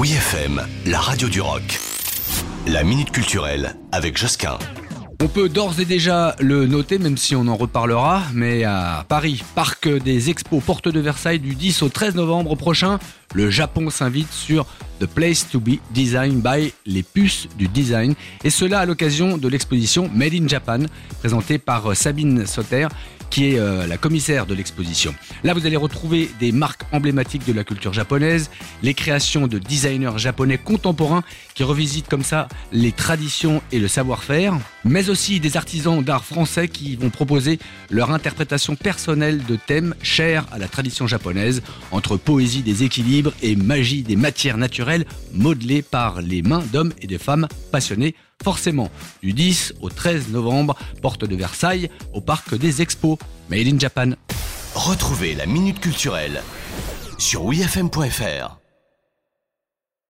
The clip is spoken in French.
Oui FM, la radio du rock. La minute culturelle avec Josquin. On peut d'ores et déjà le noter, même si on en reparlera, mais à Paris, parc des expos Porte de Versailles du 10 au 13 novembre prochain, le Japon s'invite sur The Place to Be Design by les puces du design, et cela à l'occasion de l'exposition Made in Japan, présentée par Sabine Sauter, qui est euh, la commissaire de l'exposition. Là, vous allez retrouver des marques emblématiques de la culture japonaise, les créations de designers japonais contemporains qui revisitent comme ça les traditions et le savoir-faire, mais aussi des artisans d'art français qui vont proposer leur interprétation personnelle de thèmes chers à la tradition japonaise, entre poésie des équilibres et magie des matières naturelles modelées par les mains d'hommes et de femmes passionnés forcément du 10 au 13 novembre, porte de Versailles, au parc des Expos, Made in Japan. Retrouvez la Minute Culturelle sur wfm.fr.